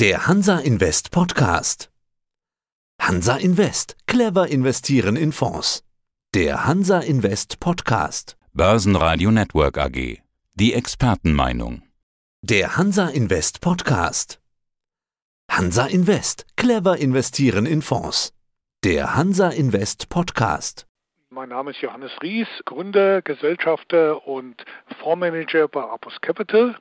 Der Hansa Invest Podcast. Hansa Invest. Clever investieren in Fonds. Der Hansa Invest Podcast. Börsenradio Network AG. Die Expertenmeinung. Der Hansa Invest Podcast. Hansa Invest. Clever investieren in Fonds. Der Hansa Invest Podcast. Mein Name ist Johannes Ries, Gründer, Gesellschafter und Fondsmanager bei Apus Capital.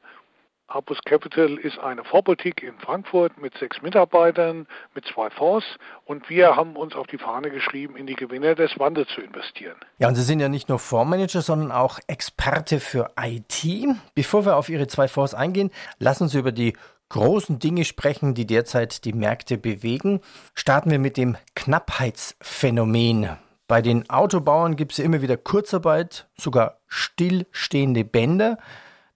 Apus Capital ist eine Vorboutique in Frankfurt mit sechs Mitarbeitern, mit zwei Fonds und wir haben uns auf die Fahne geschrieben, in die Gewinner des Wandels zu investieren. Ja, und Sie sind ja nicht nur Fondsmanager, sondern auch Experte für IT. Bevor wir auf Ihre zwei Fonds eingehen, lassen Sie über die großen Dinge sprechen, die derzeit die Märkte bewegen. Starten wir mit dem Knappheitsphänomen. Bei den Autobauern gibt es ja immer wieder Kurzarbeit, sogar stillstehende Bänder.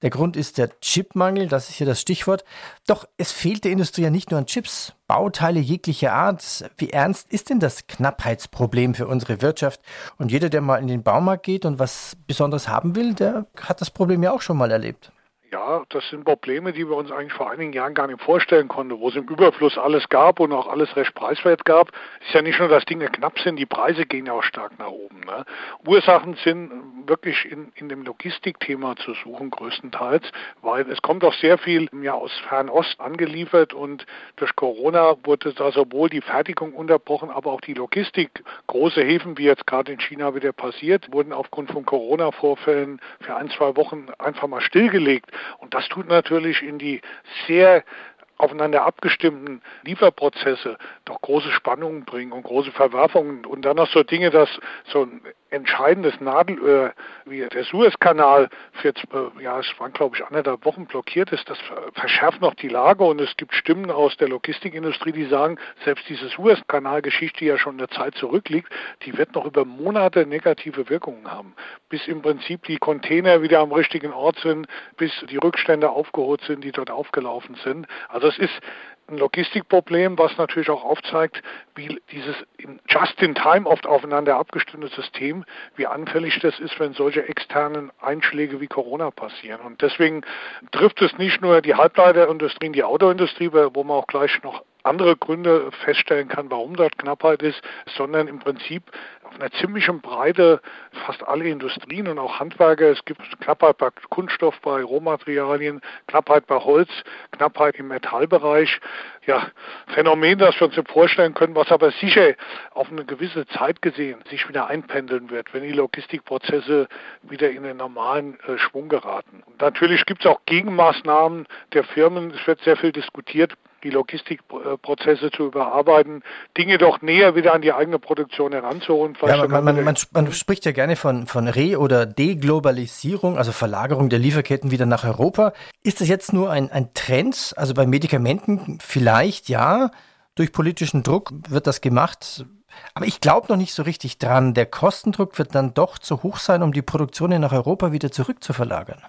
Der Grund ist der Chipmangel, das ist hier das Stichwort. Doch es fehlt der Industrie ja nicht nur an Chips, Bauteile jeglicher Art. Wie ernst ist denn das Knappheitsproblem für unsere Wirtschaft? Und jeder, der mal in den Baumarkt geht und was Besonderes haben will, der hat das Problem ja auch schon mal erlebt. Ja, das sind Probleme, die wir uns eigentlich vor einigen Jahren gar nicht vorstellen konnten, wo es im Überfluss alles gab und auch alles recht preiswert gab. Es ist ja nicht nur, dass Dinge knapp sind, die Preise gehen ja auch stark nach oben. Ne? Ursachen sind wirklich in, in dem Logistikthema zu suchen, größtenteils, weil es kommt auch sehr viel ja, aus Fernost angeliefert und durch Corona wurde da sowohl die Fertigung unterbrochen, aber auch die Logistik. Große Häfen, wie jetzt gerade in China wieder passiert, wurden aufgrund von Corona-Vorfällen für ein, zwei Wochen einfach mal stillgelegt. Und das tut natürlich in die sehr aufeinander abgestimmten Lieferprozesse doch große Spannungen bringen und große Verwerfungen. Und dann noch so Dinge, dass so ein entscheidendes Nadelöhr wie der Suezkanal für, äh, ja, es waren glaube ich anderthalb Wochen blockiert ist, das verschärft noch die Lage und es gibt Stimmen aus der Logistikindustrie, die sagen, selbst diese Suezkanalgeschichte, die ja schon eine Zeit zurückliegt, die wird noch über Monate negative Wirkungen haben, bis im Prinzip die Container wieder am richtigen Ort sind, bis die Rückstände aufgeholt sind, die dort aufgelaufen sind. Also es ist ein Logistikproblem, was natürlich auch aufzeigt, wie dieses Just-in-Time oft aufeinander abgestimmte System, wie anfällig das ist, wenn solche externen Einschläge wie Corona passieren. Und deswegen trifft es nicht nur die Halbleiterindustrie und die Autoindustrie, wo man auch gleich noch andere Gründe feststellen kann, warum dort Knappheit ist, sondern im Prinzip auf einer ziemlichen Breite fast alle Industrien und auch Handwerker. Es gibt Knappheit bei Kunststoff, bei Rohmaterialien, Knappheit bei Holz, Knappheit im Metallbereich. Ja, Phänomen, das wir uns vorstellen können, was aber sicher auf eine gewisse Zeit gesehen sich wieder einpendeln wird, wenn die Logistikprozesse wieder in den normalen äh, Schwung geraten. Und natürlich gibt es auch Gegenmaßnahmen der Firmen. Es wird sehr viel diskutiert die Logistikprozesse zu überarbeiten, Dinge doch näher wieder an die eigene Produktion heranzuholen. Ja, man, man, man, man, spricht ja gerne von, von Re- oder Deglobalisierung, also Verlagerung der Lieferketten wieder nach Europa. Ist das jetzt nur ein, ein Trend? Also bei Medikamenten vielleicht ja, durch politischen Druck wird das gemacht. Aber ich glaube noch nicht so richtig dran. Der Kostendruck wird dann doch zu hoch sein, um die Produktion nach Europa wieder zurückzuverlagern.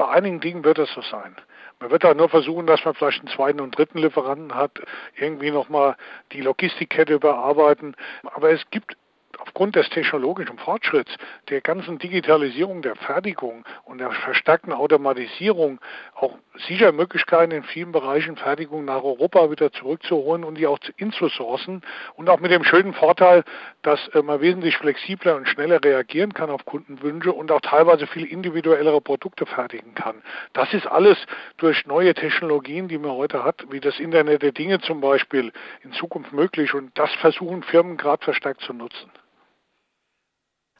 Bei einigen Dingen wird es so sein. Man wird da nur versuchen, dass man vielleicht einen zweiten und dritten Lieferanten hat, irgendwie nochmal die Logistikkette überarbeiten. Aber es gibt aufgrund des technologischen Fortschritts, der ganzen Digitalisierung der Fertigung und der verstärkten Automatisierung auch sicher Möglichkeiten in vielen Bereichen Fertigung nach Europa wieder zurückzuholen und die auch inzusourcen und auch mit dem schönen Vorteil, dass äh, man wesentlich flexibler und schneller reagieren kann auf Kundenwünsche und auch teilweise viel individuellere Produkte fertigen kann. Das ist alles durch neue Technologien, die man heute hat, wie das Internet der Dinge zum Beispiel, in Zukunft möglich und das versuchen Firmen gerade verstärkt zu nutzen.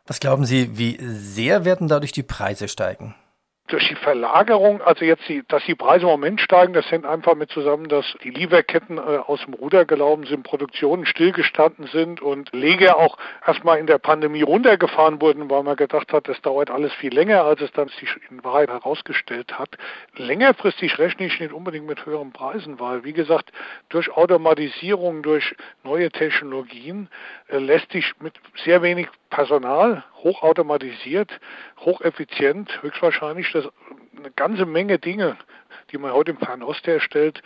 Was glauben Sie, wie sehr werden dadurch die Preise steigen? Durch die Verlagerung, also jetzt, die, dass die Preise im Moment steigen, das hängt einfach mit zusammen, dass die Lieferketten äh, aus dem Ruder gelaufen sind, Produktionen stillgestanden sind und Leger auch erstmal in der Pandemie runtergefahren wurden, weil man gedacht hat, das dauert alles viel länger, als es dann sich in Wahrheit herausgestellt hat. Längerfristig rechne ich nicht unbedingt mit höheren Preisen, weil, wie gesagt, durch Automatisierung, durch neue Technologien äh, lässt sich mit sehr wenig Personal, hochautomatisiert, hocheffizient, höchstwahrscheinlich eine ganze Menge Dinge, die man heute im Fernost herstellt,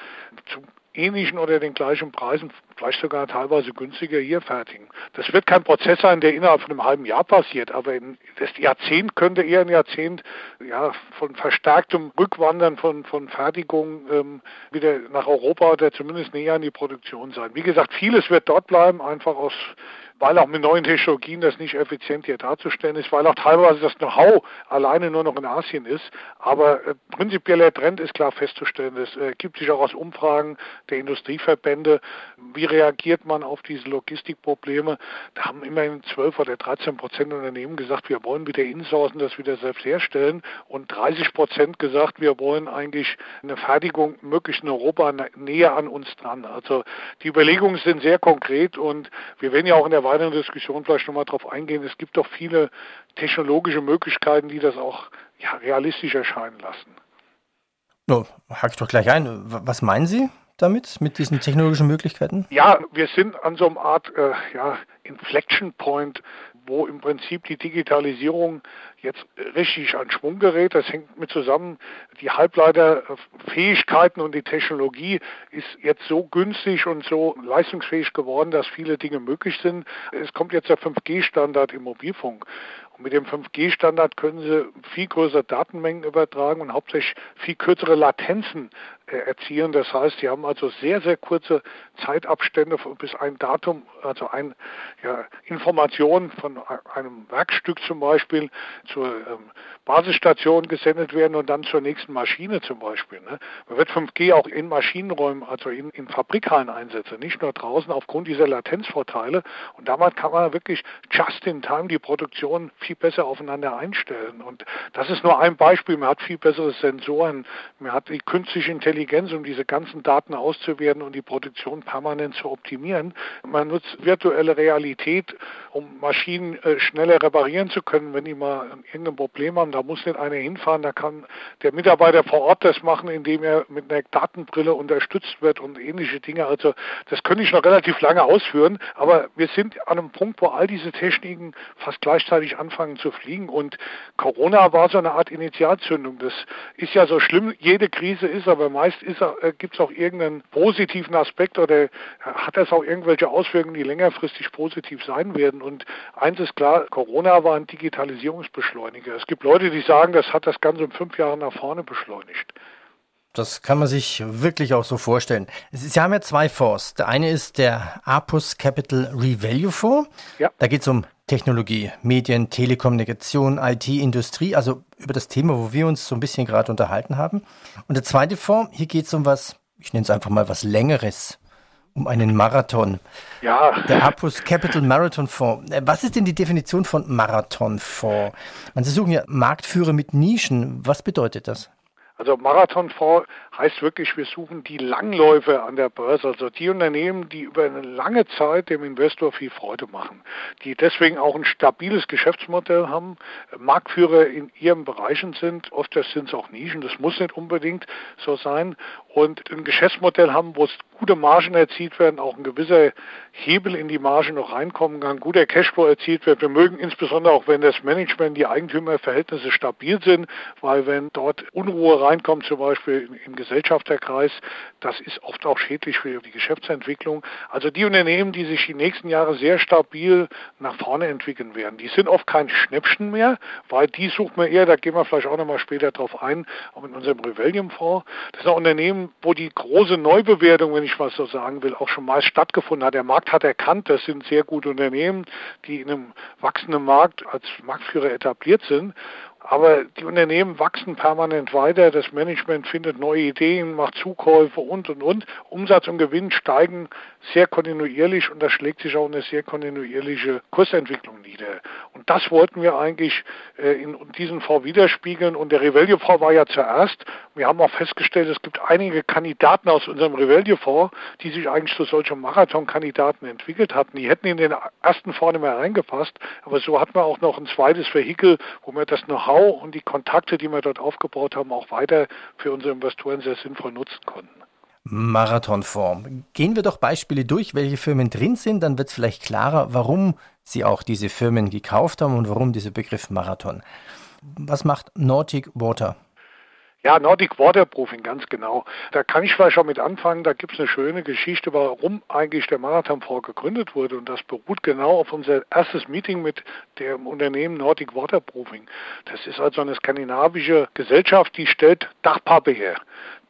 zu ähnlichen oder den gleichen Preisen vielleicht sogar teilweise günstiger hier fertigen. Das wird kein Prozess sein, der innerhalb von einem halben Jahr passiert, aber in, das Jahrzehnt könnte eher ein Jahrzehnt ja, von verstärktem Rückwandern von, von Fertigung ähm, wieder nach Europa oder zumindest näher an die Produktion sein. Wie gesagt, vieles wird dort bleiben, einfach aus weil auch mit neuen Technologien das nicht effizient hier darzustellen ist, weil auch teilweise das Know-how alleine nur noch in Asien ist. Aber äh, prinzipieller Trend ist klar festzustellen. Es äh, gibt sich auch aus Umfragen der Industrieverbände, wie reagiert man auf diese Logistikprobleme. Da haben immerhin 12 oder 13 Prozent Unternehmen gesagt, wir wollen wieder insourcen, das wieder selbst herstellen. Und 30 Prozent gesagt, wir wollen eigentlich eine Fertigung möglichst in Europa näher an uns dran. Also die Überlegungen sind sehr konkret und wir werden ja auch in der weiteren Diskussion vielleicht nochmal darauf eingehen. Es gibt doch viele technologische Möglichkeiten, die das auch ja, realistisch erscheinen lassen. No, hake ich doch gleich ein. Was meinen Sie damit, mit diesen technologischen Möglichkeiten? Ja, wir sind an so einer Art äh, ja, Inflection Point, wo im Prinzip die Digitalisierung jetzt richtig an Schwung gerät. Das hängt mit zusammen. Die Halbleiterfähigkeiten und die Technologie ist jetzt so günstig und so leistungsfähig geworden, dass viele Dinge möglich sind. Es kommt jetzt der 5G-Standard im Mobilfunk. Und mit dem 5G-Standard können Sie viel größere Datenmengen übertragen und hauptsächlich viel kürzere Latenzen äh, erzielen. Das heißt, Sie haben also sehr, sehr kurze Zeitabstände, bis ein Datum, also eine ja, Information von einem Werkstück zum Beispiel zur ähm, Basisstation gesendet werden und dann zur nächsten Maschine zum Beispiel. Ne? Man wird 5G auch in Maschinenräumen, also in, in Fabrikhallen einsetzen, nicht nur draußen aufgrund dieser Latenzvorteile. Und damit kann man wirklich just in time die Produktion viel besser aufeinander einstellen. Und das ist nur ein Beispiel. Man hat viel bessere Sensoren, man hat die künstliche Intelligenz um diese ganzen Daten auszuwerten und die Produktion permanent zu optimieren. Man nutzt virtuelle Realität, um Maschinen äh, schneller reparieren zu können, wenn die mal irgendein Problem haben. Da muss nicht einer hinfahren, da kann der Mitarbeiter vor Ort das machen, indem er mit einer Datenbrille unterstützt wird und ähnliche Dinge. Also das könnte ich noch relativ lange ausführen, aber wir sind an einem Punkt, wo all diese Techniken fast gleichzeitig anfangen zu fliegen und Corona war so eine Art Initialzündung. Das ist ja so schlimm, jede Krise ist, aber meist äh, gibt es auch irgendeinen positiven Aspekt oder hat das auch irgendwelche Auswirkungen, die längerfristig positiv sein werden. Und eins ist klar, Corona war ein Digitalisierungsbeschleuniger. Es gibt Leute, die sagen, das hat das Ganze um fünf Jahre nach vorne beschleunigt. Das kann man sich wirklich auch so vorstellen. Sie haben ja zwei Fonds. Der eine ist der Apus Capital Revalue Fonds. Ja. Da geht es um Technologie, Medien, Telekommunikation, IT, Industrie, also über das Thema, wo wir uns so ein bisschen gerade unterhalten haben. Und der zweite Fonds, hier geht es um was, ich nenne es einfach mal was Längeres, um einen Marathon. Ja. Der Apus Capital Marathon Fonds. Äh, was ist denn die Definition von Marathonfonds? Man, Sie suchen ja Marktführer mit Nischen. Was bedeutet das? Also Marathonfonds heißt wirklich, wir suchen die Langläufe an der Börse, also die Unternehmen, die über eine lange Zeit dem Investor viel Freude machen, die deswegen auch ein stabiles Geschäftsmodell haben, Marktführer in ihren Bereichen sind, oft sind es auch Nischen, das muss nicht unbedingt so sein, und ein Geschäftsmodell haben, wo es gute Margen erzielt werden, auch ein gewisser Hebel in die Marge noch reinkommen kann, guter Cashflow erzielt wird. Wir mögen insbesondere auch, wenn das Management, die Eigentümerverhältnisse stabil sind, weil wenn dort Unruhe reinkommt, zum Beispiel im Gesellschafterkreis, das ist oft auch schädlich für die Geschäftsentwicklung. Also die Unternehmen, die sich die nächsten Jahre sehr stabil nach vorne entwickeln werden, die sind oft kein Schnäppchen mehr, weil die sucht man eher, da gehen wir vielleicht auch nochmal später drauf ein, auch in unserem Revellium-Fonds. Das sind auch Unternehmen, wo die große Neubewertung, wenn ich was so sagen will, auch schon mal stattgefunden hat. Der Markt hat erkannt, das sind sehr gute Unternehmen, die in einem wachsenden Markt als Marktführer etabliert sind. Aber die Unternehmen wachsen permanent weiter, das Management findet neue Ideen, macht Zukäufe und, und, und. Umsatz und Gewinn steigen sehr kontinuierlich und das schlägt sich auch eine sehr kontinuierliche Kursentwicklung nieder. Und das wollten wir eigentlich äh, in diesem Fonds widerspiegeln und der Revelio-Fonds war ja zuerst. Wir haben auch festgestellt, es gibt einige Kandidaten aus unserem Revelio-Fonds, die sich eigentlich zu solchen Marathon-Kandidaten entwickelt hatten. Die hätten in den ersten Fonds nicht mehr reingepasst, aber so hatten wir auch noch ein zweites Vehikel, wo wir das Know-how Know-how und die Kontakte, die wir dort aufgebaut haben, auch weiter für unsere Investoren sehr sinnvoll nutzen konnten. Marathonform. Gehen wir doch Beispiele durch, welche Firmen drin sind, dann wird es vielleicht klarer, warum Sie auch diese Firmen gekauft haben und warum dieser Begriff Marathon. Was macht Nautic Water? Ja, Nordic Waterproofing, ganz genau. Da kann ich vielleicht schon mit anfangen. Da gibt es eine schöne Geschichte, warum eigentlich der Marathonfonds gegründet wurde. Und das beruht genau auf unser erstes Meeting mit dem Unternehmen Nordic Waterproofing. Das ist also eine skandinavische Gesellschaft, die stellt Dachpappe her.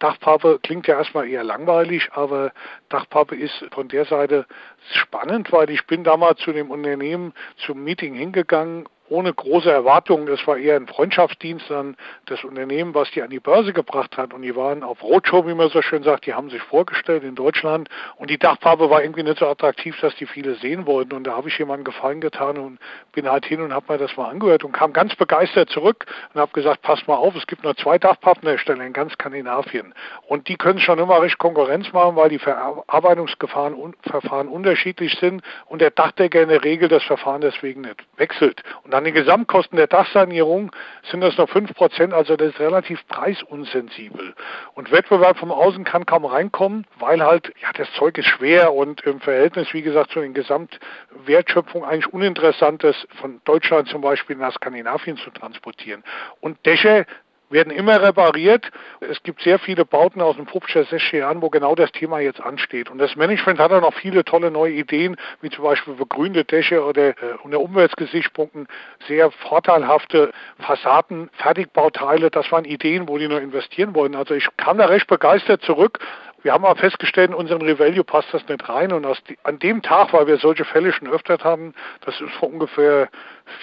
Dachpappe klingt ja erstmal eher langweilig, aber Dachpappe ist von der Seite spannend, weil ich bin damals zu dem Unternehmen zum Meeting hingegangen ohne große Erwartungen. Es war eher ein Freundschaftsdienst an das Unternehmen, was die an die Börse gebracht hat. Und die waren auf Roadshow, wie man so schön sagt, die haben sich vorgestellt in Deutschland. Und die Dachfarbe war irgendwie nicht so attraktiv, dass die viele sehen wollten. Und da habe ich jemandem Gefallen getan und bin halt hin und habe mir das mal angehört und kam ganz begeistert zurück und habe gesagt, pass mal auf, es gibt nur zwei Dachpapphersteller in ganz Skandinavien. Und die können schon immer recht Konkurrenz machen, weil die Verarbeitungsverfahren unterschiedlich sind und der Dachdecker in der Regel das Verfahren deswegen nicht wechselt. Und dann an den Gesamtkosten der Dachsanierung sind das noch 5 Prozent, also das ist relativ preisunsensibel. Und Wettbewerb vom Außen kann kaum reinkommen, weil halt, ja, das Zeug ist schwer und im Verhältnis, wie gesagt, zu den Gesamtwertschöpfungen eigentlich uninteressant ist, von Deutschland zum Beispiel nach Skandinavien zu transportieren. Und Dächer werden immer repariert. Es gibt sehr viele Bauten aus den 50er, 60er Jahren, wo genau das Thema jetzt ansteht. Und das Management hat auch viele tolle neue Ideen, wie zum Beispiel begrünte Dächer oder äh, unter Umweltgesichtspunkten sehr vorteilhafte Fassaden, Fertigbauteile. Das waren Ideen, wo die noch investieren wollten. Also ich kam da recht begeistert zurück wir haben aber festgestellt, in unseren Revalue passt das nicht rein. Und die, an dem Tag, weil wir solche Fälle schon öfter haben, das ist vor ungefähr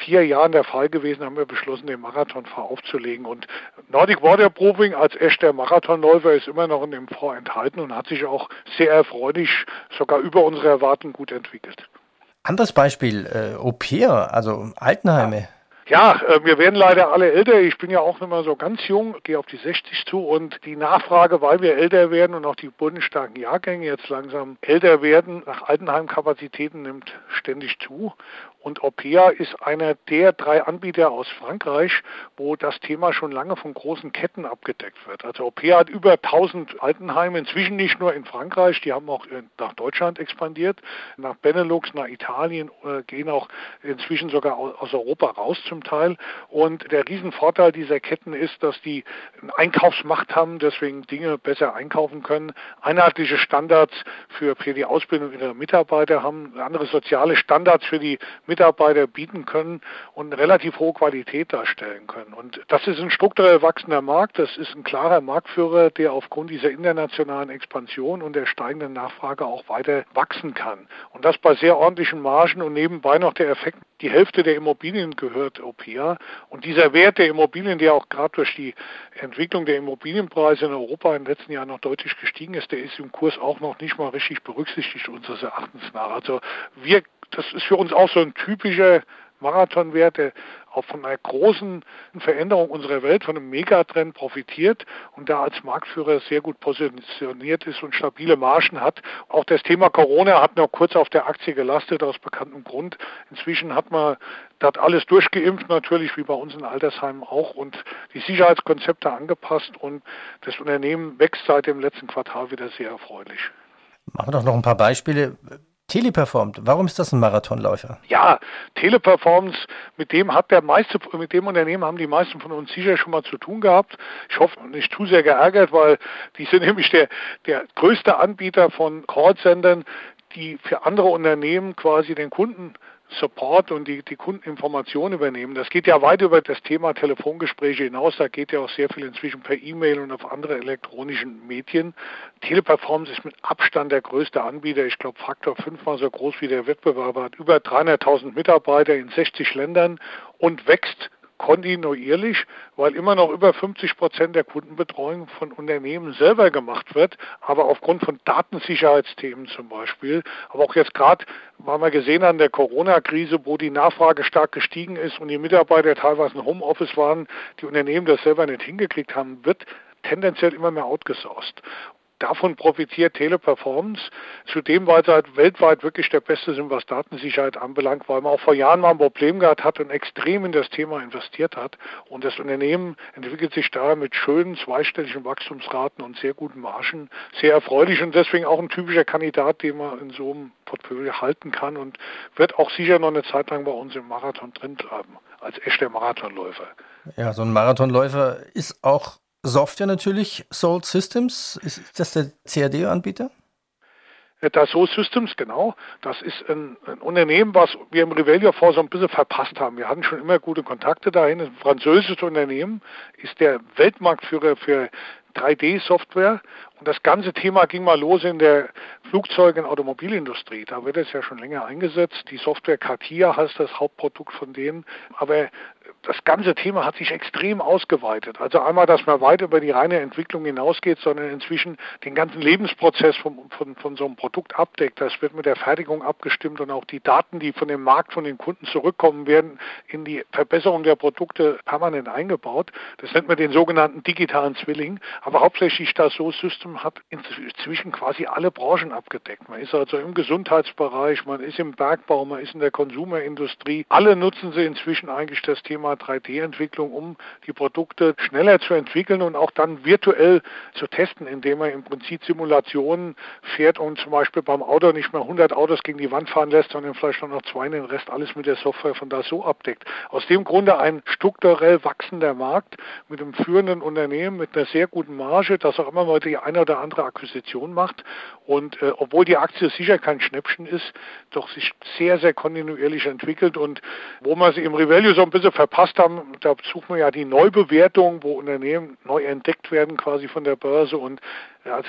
vier Jahren der Fall gewesen, haben wir beschlossen, den Marathonfahr aufzulegen. Und Nordic Waterproofing als echter Marathonläufer ist immer noch in dem Fonds enthalten und hat sich auch sehr erfreulich, sogar über unsere Erwartungen gut entwickelt. Anderes Beispiel, äh, Au pair, also Altenheime. Ja. Ja, äh, wir werden leider alle älter. Ich bin ja auch nicht mehr so ganz jung, gehe auf die 60 zu und die Nachfrage, weil wir älter werden und auch die bundesstarken Jahrgänge jetzt langsam älter werden, nach Altenheimkapazitäten nimmt ständig zu. Und Opea ist einer der drei Anbieter aus Frankreich, wo das Thema schon lange von großen Ketten abgedeckt wird. Also Opea hat über 1000 Altenheime, inzwischen nicht nur in Frankreich, die haben auch nach Deutschland expandiert, nach Benelux, nach Italien, äh, gehen auch inzwischen sogar aus Europa raus zum Teil. Und der Riesenvorteil dieser Ketten ist, dass die Einkaufsmacht haben, deswegen Dinge besser einkaufen können, einheitliche Standards für, für die Ausbildung ihrer Mitarbeiter haben, andere soziale Standards für die Mitarbeiter bieten können und relativ hohe Qualität darstellen können. Und das ist ein strukturell wachsender Markt. Das ist ein klarer Marktführer, der aufgrund dieser internationalen Expansion und der steigenden Nachfrage auch weiter wachsen kann. Und das bei sehr ordentlichen Margen und nebenbei noch der Effekt, die Hälfte der Immobilien gehört OPA. Und dieser Wert der Immobilien, der auch gerade durch die Entwicklung der Immobilienpreise in Europa in den letzten Jahren noch deutlich gestiegen ist, der ist im Kurs auch noch nicht mal richtig berücksichtigt unseres Erachtens nach. Also wir das ist für uns auch so ein typischer Marathonwert, der auch von einer großen Veränderung unserer Welt, von einem Megatrend profitiert und da als Marktführer sehr gut positioniert ist und stabile Margen hat. Auch das Thema Corona hat noch kurz auf der Aktie gelastet, aus bekanntem Grund. Inzwischen hat man das alles durchgeimpft, natürlich wie bei uns in Altersheimen auch und die Sicherheitskonzepte angepasst und das Unternehmen wächst seit dem letzten Quartal wieder sehr erfreulich. Machen wir doch noch ein paar Beispiele. Teleperformt, warum ist das ein Marathonläufer? Ja, Teleperformance, mit dem hat der meiste, mit dem Unternehmen haben die meisten von uns sicher schon mal zu tun gehabt. Ich hoffe nicht zu sehr geärgert, weil die sind nämlich der, der größte Anbieter von Callsendern, die für andere Unternehmen quasi den Kunden Support und die, die Kundeninformation übernehmen. Das geht ja weit über das Thema Telefongespräche hinaus. Da geht ja auch sehr viel inzwischen per E-Mail und auf andere elektronischen Medien. Teleperformance ist mit Abstand der größte Anbieter. Ich glaube, Faktor fünfmal so groß wie der Wettbewerber hat über 300.000 Mitarbeiter in 60 Ländern und wächst kontinuierlich, weil immer noch über 50 Prozent der Kundenbetreuung von Unternehmen selber gemacht wird, aber aufgrund von Datensicherheitsthemen zum Beispiel, aber auch jetzt gerade, weil wir gesehen an der Corona-Krise, wo die Nachfrage stark gestiegen ist und die Mitarbeiter teilweise im Homeoffice waren, die Unternehmen das selber nicht hingekriegt haben, wird tendenziell immer mehr outgesourced. Davon profitiert Teleperformance, zudem weil sie halt weltweit wirklich der Beste sind, was Datensicherheit anbelangt, weil man auch vor Jahren mal ein Problem gehabt hat und extrem in das Thema investiert hat. Und das Unternehmen entwickelt sich da mit schönen zweistelligen Wachstumsraten und sehr guten Margen sehr erfreulich und deswegen auch ein typischer Kandidat, den man in so einem Portfolio halten kann und wird auch sicher noch eine Zeit lang bei uns im Marathon drin bleiben, als echter Marathonläufer. Ja, so ein Marathonläufer ist auch Software natürlich, Salt Systems. Ist das der CAD-Anbieter? Dassault Systems, genau. Das ist ein, ein, Unternehmen, was wir im Revelio vor so ein bisschen verpasst haben. Wir hatten schon immer gute Kontakte dahin. Ein französisches Unternehmen ist der Weltmarktführer für 3D-Software. Und das ganze Thema ging mal los in der Flugzeug- und Automobilindustrie. Da wird es ja schon länger eingesetzt. Die Software CATIA heißt das Hauptprodukt von denen. Aber das ganze Thema hat sich extrem ausgeweitet. Also einmal, dass man weit über die reine Entwicklung hinausgeht, sondern inzwischen den ganzen Lebensprozess von, von, von so einem Produkt abdeckt. Das wird mit der Fertigung abgestimmt und auch die Daten, die von dem Markt, von den Kunden zurückkommen, werden in die Verbesserung der Produkte permanent eingebaut. Das nennt man den sogenannten digitalen Zwilling. Aber hauptsächlich das So System hat inzwischen quasi alle Branchen abgedeckt. Man ist also im Gesundheitsbereich, man ist im Bergbau, man ist in der Konsumerindustrie. Alle nutzen sie inzwischen eigentlich das Thema Thema 3D-Entwicklung, um die Produkte schneller zu entwickeln und auch dann virtuell zu testen, indem man im Prinzip Simulationen fährt und zum Beispiel beim Auto nicht mehr 100 Autos gegen die Wand fahren lässt, sondern vielleicht nur noch zwei, den Rest alles mit der Software von da so abdeckt. Aus dem Grunde ein strukturell wachsender Markt mit einem führenden Unternehmen mit einer sehr guten Marge, das auch immer mal die eine oder andere Akquisition macht und äh, obwohl die Aktie sicher kein Schnäppchen ist, doch sich sehr, sehr kontinuierlich entwickelt und wo man sie im Revalue so ein bisschen verpasst haben, da suchen wir ja die Neubewertung, wo Unternehmen neu entdeckt werden quasi von der Börse und als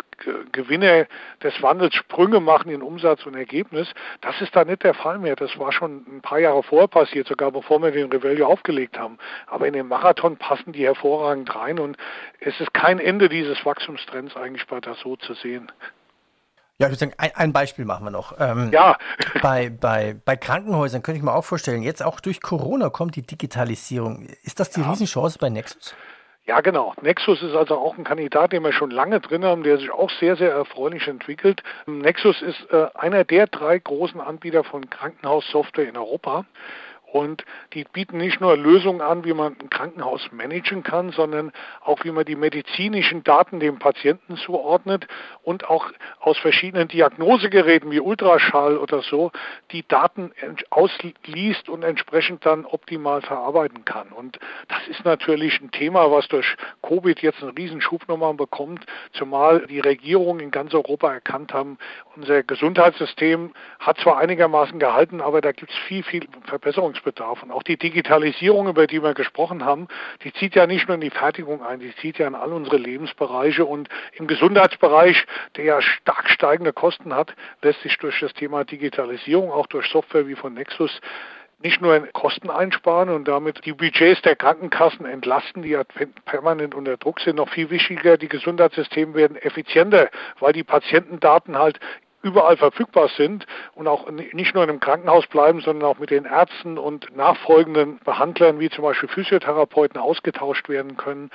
Gewinner des Wandels Sprünge machen in Umsatz und Ergebnis. Das ist da nicht der Fall mehr. Das war schon ein paar Jahre vorher passiert, sogar bevor wir den Revelio aufgelegt haben. Aber in den Marathon passen die hervorragend rein und es ist kein Ende dieses Wachstumstrends eigentlich bei Dassault zu sehen. Ja, ich würde sagen, ein, ein, Beispiel machen wir noch. Ähm, ja. bei, bei, bei Krankenhäusern könnte ich mir auch vorstellen, jetzt auch durch Corona kommt die Digitalisierung. Ist das die ja. Riesenchance bei Nexus? Ja, genau. Nexus ist also auch ein Kandidat, den wir schon lange drin haben, der sich auch sehr, sehr erfreulich entwickelt. Nexus ist äh, einer der drei großen Anbieter von Krankenhaussoftware in Europa. Und die bieten nicht nur Lösungen an, wie man ein Krankenhaus managen kann, sondern auch, wie man die medizinischen Daten dem Patienten zuordnet und auch aus verschiedenen Diagnosegeräten wie Ultraschall oder so die Daten ausliest und entsprechend dann optimal verarbeiten kann. Und das ist natürlich ein Thema, was durch Covid jetzt einen Riesenschub nochmal bekommt, zumal die Regierungen in ganz Europa erkannt haben, unser Gesundheitssystem hat zwar einigermaßen gehalten, aber da gibt es viel, viel Verbesserungsbedarf. Und auch die Digitalisierung, über die wir gesprochen haben, die zieht ja nicht nur in die Fertigung ein, die zieht ja in all unsere Lebensbereiche. Und im Gesundheitsbereich, der ja stark steigende Kosten hat, lässt sich durch das Thema Digitalisierung, auch durch Software wie von Nexus, nicht nur Kosten einsparen und damit die Budgets der Krankenkassen entlasten, die ja permanent unter Druck sind. Noch viel wichtiger, die Gesundheitssysteme werden effizienter, weil die Patientendaten halt überall verfügbar sind und auch nicht nur in einem Krankenhaus bleiben, sondern auch mit den Ärzten und nachfolgenden Behandlern wie zum Beispiel Physiotherapeuten ausgetauscht werden können,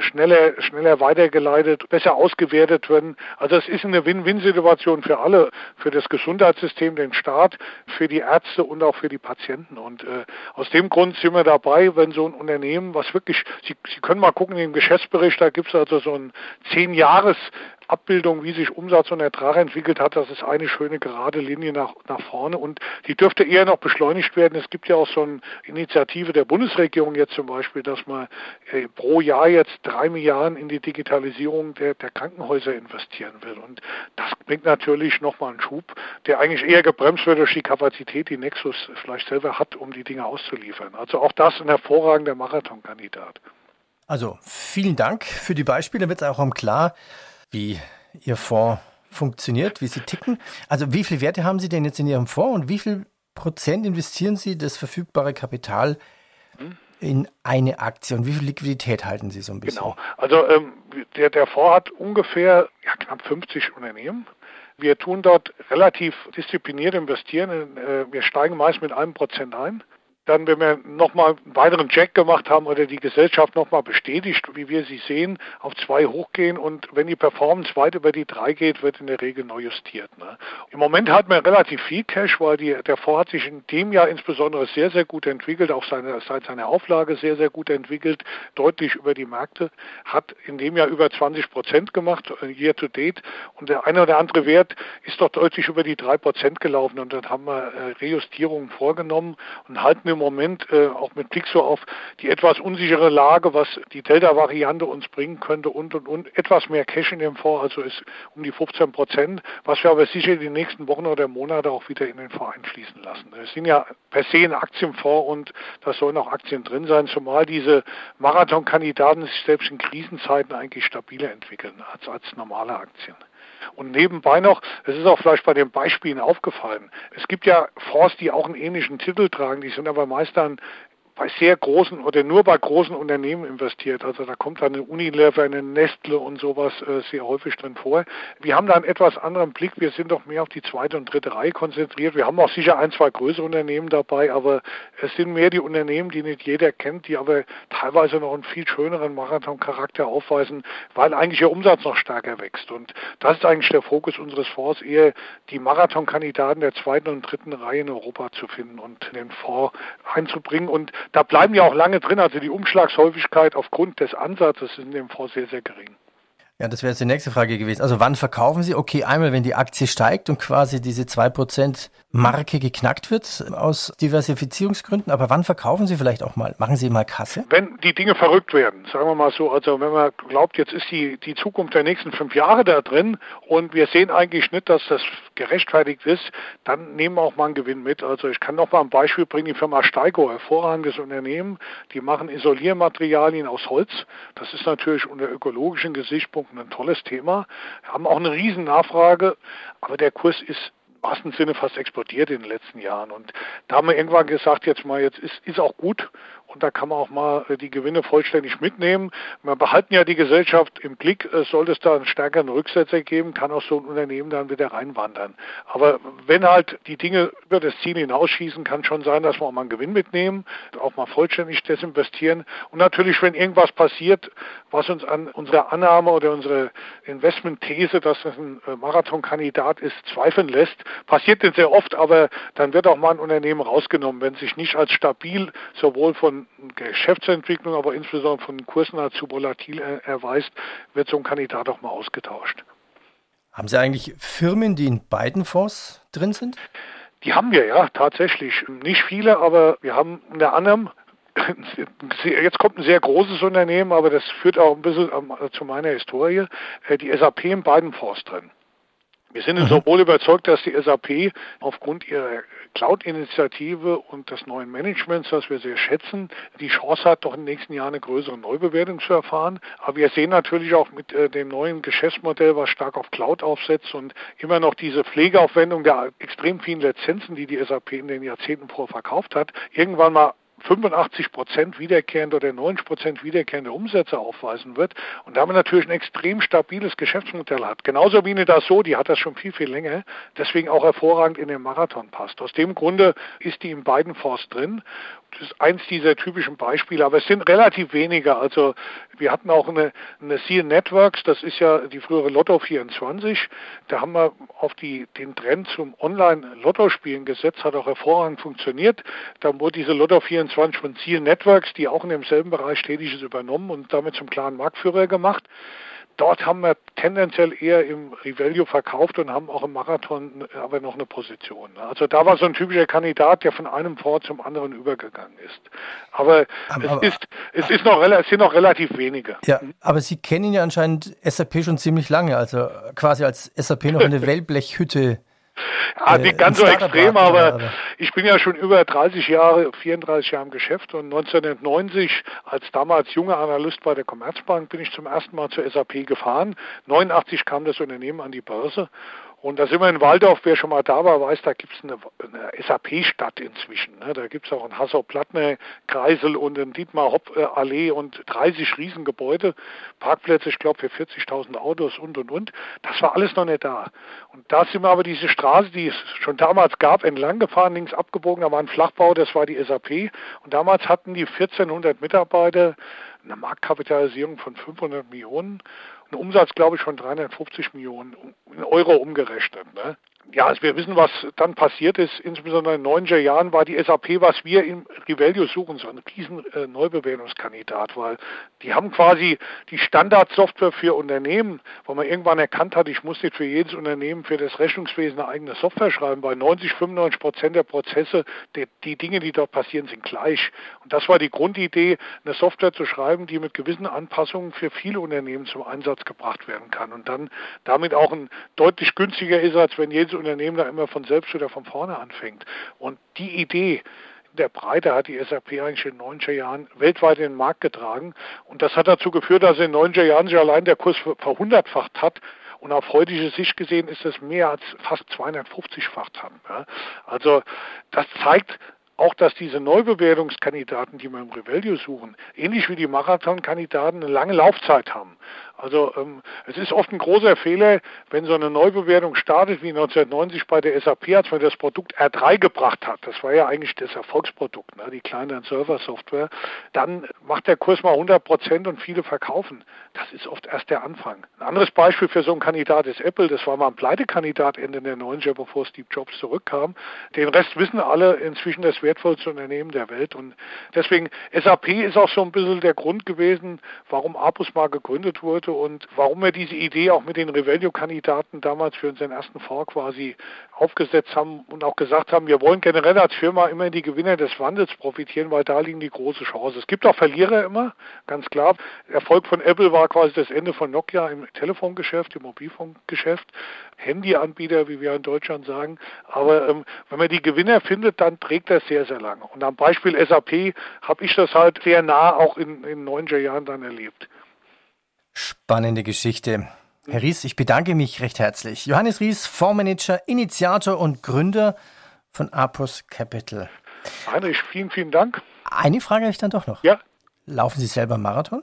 schneller, schneller weitergeleitet, besser ausgewertet werden. Also es ist eine Win-Win-Situation für alle, für das Gesundheitssystem, den Staat, für die Ärzte und auch für die Patienten. Und äh, aus dem Grund sind wir dabei, wenn so ein Unternehmen, was wirklich, Sie, Sie können mal gucken, im Geschäftsbericht, da gibt es also so ein zehn Jahres Abbildung, wie sich Umsatz und Ertrag entwickelt hat, das ist eine schöne gerade Linie nach, nach vorne und die dürfte eher noch beschleunigt werden. Es gibt ja auch so eine Initiative der Bundesregierung jetzt zum Beispiel, dass man äh, pro Jahr jetzt drei Milliarden in die Digitalisierung der, der Krankenhäuser investieren will. Und das bringt natürlich nochmal einen Schub, der eigentlich eher gebremst wird durch die Kapazität, die Nexus vielleicht selber hat, um die Dinge auszuliefern. Also auch das ein hervorragender Marathonkandidat. Also vielen Dank für die Beispiele. Wird es auch klar, wie Ihr Fonds funktioniert, wie Sie ticken. Also wie viele Werte haben Sie denn jetzt in Ihrem Fonds und wie viel Prozent investieren Sie das verfügbare Kapital in eine Aktie und wie viel Liquidität halten Sie so ein bisschen? Genau, also ähm, der, der Fonds hat ungefähr ja, knapp 50 Unternehmen. Wir tun dort relativ diszipliniert investieren. Äh, wir steigen meist mit einem Prozent ein dann, wenn wir nochmal einen weiteren Check gemacht haben oder die Gesellschaft nochmal bestätigt, wie wir sie sehen, auf zwei hochgehen und wenn die Performance weit über die drei geht, wird in der Regel neu justiert. Ne? Im Moment hat man relativ viel Cash, weil die, der Fonds hat sich in dem Jahr insbesondere sehr, sehr gut entwickelt, auch seine, seit seiner Auflage sehr, sehr gut entwickelt, deutlich über die Märkte, hat in dem Jahr über 20 Prozent gemacht, äh, year to date und der eine oder andere Wert ist doch deutlich über die drei Prozent gelaufen und dann haben wir äh, Rejustierungen vorgenommen und halten im im Moment äh, auch mit Blick so auf die etwas unsichere Lage, was die Delta-Variante uns bringen könnte und und und etwas mehr Cash in dem Fonds, also ist um die 15 Prozent, was wir aber sicher die nächsten Wochen oder Monate auch wieder in den Fonds einfließen lassen. Es sind ja per se ein Aktienfonds und da sollen auch Aktien drin sein, zumal diese Marathon-Kandidaten sich selbst in Krisenzeiten eigentlich stabiler entwickeln als als normale Aktien. Und nebenbei noch, es ist auch vielleicht bei den Beispielen aufgefallen, es gibt ja Fonds, die auch einen ähnlichen Titel tragen, die sind aber meist dann bei sehr großen oder nur bei großen Unternehmen investiert. Also da kommt dann eine Unilever, eine Nestle und sowas äh, sehr häufig drin vor. Wir haben da einen etwas anderen Blick. Wir sind doch mehr auf die zweite und dritte Reihe konzentriert. Wir haben auch sicher ein, zwei größere Unternehmen dabei, aber es sind mehr die Unternehmen, die nicht jeder kennt, die aber teilweise noch einen viel schöneren Marathon-Charakter aufweisen, weil eigentlich ihr Umsatz noch stärker wächst. Und das ist eigentlich der Fokus unseres Fonds, eher die Marathon-Kandidaten der zweiten und dritten Reihe in Europa zu finden und den Fonds einzubringen. Und da bleiben ja auch lange drin. Also die Umschlagshäufigkeit aufgrund des Ansatzes ist in dem Fonds sehr, sehr gering. Ja, das wäre jetzt die nächste Frage gewesen. Also wann verkaufen Sie? Okay, einmal, wenn die Aktie steigt und quasi diese 2% Marke geknackt wird aus Diversifizierungsgründen, aber wann verkaufen Sie vielleicht auch mal? Machen Sie mal Kasse? Wenn die Dinge verrückt werden, sagen wir mal so, also wenn man glaubt, jetzt ist die, die Zukunft der nächsten fünf Jahre da drin und wir sehen eigentlich nicht, dass das gerechtfertigt ist, dann nehmen wir auch mal einen Gewinn mit. Also ich kann noch mal ein Beispiel bringen, die Firma Steigo, hervorragendes Unternehmen, die machen Isoliermaterialien aus Holz. Das ist natürlich unter ökologischen Gesichtspunkten ein tolles Thema, haben auch eine riesen Nachfrage, aber der Kurs ist wahrsten Sinne fast explodiert in den letzten Jahren. Und da haben wir irgendwann gesagt, jetzt mal, jetzt ist, ist auch gut und da kann man auch mal äh, die Gewinne vollständig mitnehmen. Wir behalten ja die Gesellschaft im Blick. Äh, sollte es da einen stärkeren Rücksetzer geben, kann auch so ein Unternehmen dann wieder reinwandern. Aber wenn halt die Dinge über das Ziel hinausschießen, kann schon sein, dass wir auch mal einen Gewinn mitnehmen, auch mal vollständig desinvestieren. Und natürlich, wenn irgendwas passiert, was uns an unserer Annahme oder unsere Investmentthese, dass das ein äh, Marathonkandidat ist, zweifeln lässt, passiert denn sehr oft, aber dann wird auch mal ein Unternehmen rausgenommen, wenn sich nicht als stabil sowohl von Geschäftsentwicklung, aber insbesondere von Kursen zu volatil erweist, wird so ein Kandidat auch mal ausgetauscht. Haben Sie eigentlich Firmen, die in beiden Fonds drin sind? Die haben wir ja tatsächlich. Nicht viele, aber wir haben unter anderem jetzt kommt ein sehr großes Unternehmen, aber das führt auch ein bisschen zu meiner Historie, äh, die SAP in beiden Fonds drin. Wir sind mhm. sowohl überzeugt, dass die SAP aufgrund ihrer Cloud-Initiative und des neuen Managements, das wir sehr schätzen, die Chance hat, doch in den nächsten Jahren eine größere Neubewertung zu erfahren. Aber wir sehen natürlich auch mit äh, dem neuen Geschäftsmodell, was stark auf Cloud aufsetzt und immer noch diese Pflegeaufwendung der extrem vielen Lizenzen, die die SAP in den Jahrzehnten vorher verkauft hat, irgendwann mal 85 Prozent wiederkehrende oder 90 Prozent wiederkehrende Umsätze aufweisen wird und damit natürlich ein extrem stabiles Geschäftsmodell hat. Genauso wie eine Dassault, die hat das schon viel, viel länger, deswegen auch hervorragend in den Marathon passt. Aus dem Grunde ist die in beiden Fonds drin das ist eins dieser typischen Beispiele, aber es sind relativ wenige. Also wir hatten auch eine, eine Seal Networks, das ist ja die frühere Lotto 24. Da haben wir auf die, den Trend zum Online-Lotto-Spielen gesetzt, hat auch hervorragend funktioniert. Dann wurde diese Lotto 24 von Seal Networks, die auch in demselben Bereich tätig ist, übernommen und damit zum klaren Marktführer gemacht. Dort haben wir tendenziell eher im Rivelio verkauft und haben auch im Marathon aber noch eine Position. Also da war so ein typischer Kandidat, der von einem Fonds zum anderen übergegangen ist. Aber, aber es, ist, es, ist noch, es sind noch relativ wenige. Ja, aber Sie kennen ja anscheinend SAP schon ziemlich lange, also quasi als SAP noch eine Wellblechhütte ja, nicht ganz so extrem, aber, aber ich bin ja schon über 30 Jahre, 34 Jahre im Geschäft und 1990 als damals junger Analyst bei der Commerzbank bin ich zum ersten Mal zur SAP gefahren. 89 kam das Unternehmen an die Börse und da sind wir in Waldorf, wer schon mal da war, weiß, da gibt es eine, eine SAP-Stadt inzwischen. Ne? Da gibt es auch einen Hassau-Plattner-Kreisel und einen Dietmar-Hopp-Allee und 30 Riesengebäude, Parkplätze, ich glaube, für 40.000 Autos und, und, und. Das war alles noch nicht da. Und da sind wir aber diese Straße, die es schon damals gab, entlang gefahren, links abgebogen, da war ein Flachbau, das war die SAP. Und damals hatten die 1400 Mitarbeiter, eine Marktkapitalisierung von 500 Millionen, einen Umsatz, glaube ich, von 350 Millionen Euro umgerechnet. Ne? Ja, also wir wissen, was dann passiert ist. Insbesondere in den 90er Jahren war die SAP, was wir im Rivelio suchen, so ein riesen äh, Neubewertungskandidat, weil die haben quasi die Standardsoftware für Unternehmen, wo man irgendwann erkannt hat, ich muss nicht für jedes Unternehmen für das Rechnungswesen eine eigene Software schreiben, weil 90, 95 Prozent der Prozesse, die, die Dinge, die dort passieren, sind gleich. Und das war die Grundidee, eine Software zu schreiben, die mit gewissen Anpassungen für viele Unternehmen zum Einsatz gebracht werden kann und dann damit auch ein deutlich günstiger ist, als wenn jedes Unternehmen da immer von selbst oder von vorne anfängt. Und die Idee, der Breite hat die SAP eigentlich in den 90er Jahren weltweit in den Markt getragen. Und das hat dazu geführt, dass in den 90er Jahren sich allein der Kurs verhundertfacht hat. Und auf heutige Sicht gesehen ist es mehr als fast 250-facht haben. Also das zeigt, auch dass diese Neubewertungskandidaten, die wir im Revelio suchen, ähnlich wie die Marathonkandidaten eine lange Laufzeit haben. Also ähm, es ist oft ein großer Fehler, wenn so eine Neubewertung startet wie 1990 bei der SAP, als man das Produkt R3 gebracht hat. Das war ja eigentlich das Erfolgsprodukt, ne, die kleine Server-Software. Dann macht der Kurs mal 100 Prozent und viele verkaufen. Das ist oft erst der Anfang. Ein anderes Beispiel für so einen Kandidat ist Apple. Das war mal ein Pleitekandidat Ende der 90er, bevor Steve Jobs zurückkam. Den Rest wissen alle inzwischen das wertvollste Unternehmen der Welt. Und deswegen SAP ist auch so ein bisschen der Grund gewesen, warum Apus mal gegründet wurde und warum wir diese Idee auch mit den Revelio-Kandidaten damals für unseren ersten Fonds quasi aufgesetzt haben und auch gesagt haben, wir wollen generell als Firma immer die Gewinner des Wandels profitieren, weil da liegen die große Chance. Es gibt auch Verlierer immer, ganz klar. Erfolg von Apple war quasi das Ende von Nokia im Telefongeschäft, im Mobilfunkgeschäft, Handyanbieter, wie wir in Deutschland sagen. Aber ähm, wenn man die Gewinner findet, dann trägt das sehr, sehr lange. Und am Beispiel SAP habe ich das halt sehr nah auch in, in 90er Jahren dann erlebt. Spannende Geschichte. Herr Ries, ich bedanke mich recht herzlich. Johannes Ries, Fondsmanager, Initiator und Gründer von Apus Capital. Heinrich, vielen, vielen Dank. Eine Frage habe ich dann doch noch. Ja. Laufen Sie selber Marathon?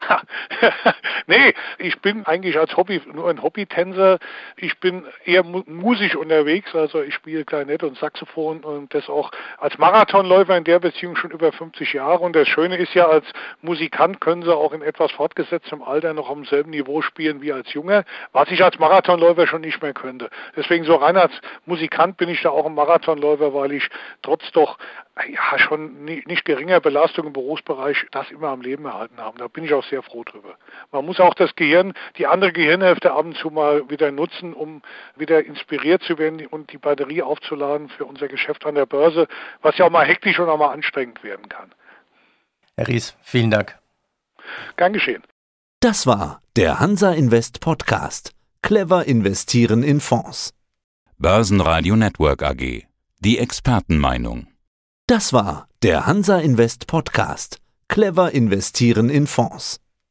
nee, ich bin eigentlich als Hobby nur ein Hobbytänzer. Ich bin eher musisch unterwegs, also ich spiele Klarinette und Saxophon und das auch als Marathonläufer in der Beziehung schon über 50 Jahre. Und das Schöne ist ja, als Musikant können sie auch in etwas fortgesetztem Alter noch am selben Niveau spielen wie als Junger, was ich als Marathonläufer schon nicht mehr könnte. Deswegen so rein als Musikant bin ich da auch ein Marathonläufer, weil ich trotz doch ja schon nicht geringer Belastung im Berufsbereich das immer am Leben erhalten haben. Da bin ich auch sehr froh drüber. Man muss auch das Gehirn, die andere Gehirnhälfte ab und zu mal wieder nutzen, um wieder inspiriert zu werden und die Batterie aufzuladen für unser Geschäft an der Börse, was ja auch mal hektisch und auch mal anstrengend werden kann. Herr Ries, vielen Dank. Gern geschehen. Das war der Hansa Invest Podcast. Clever investieren in Fonds. Börsenradio Network AG. Die Expertenmeinung. Das war der Hansa Invest Podcast. Clever investieren in Fonds.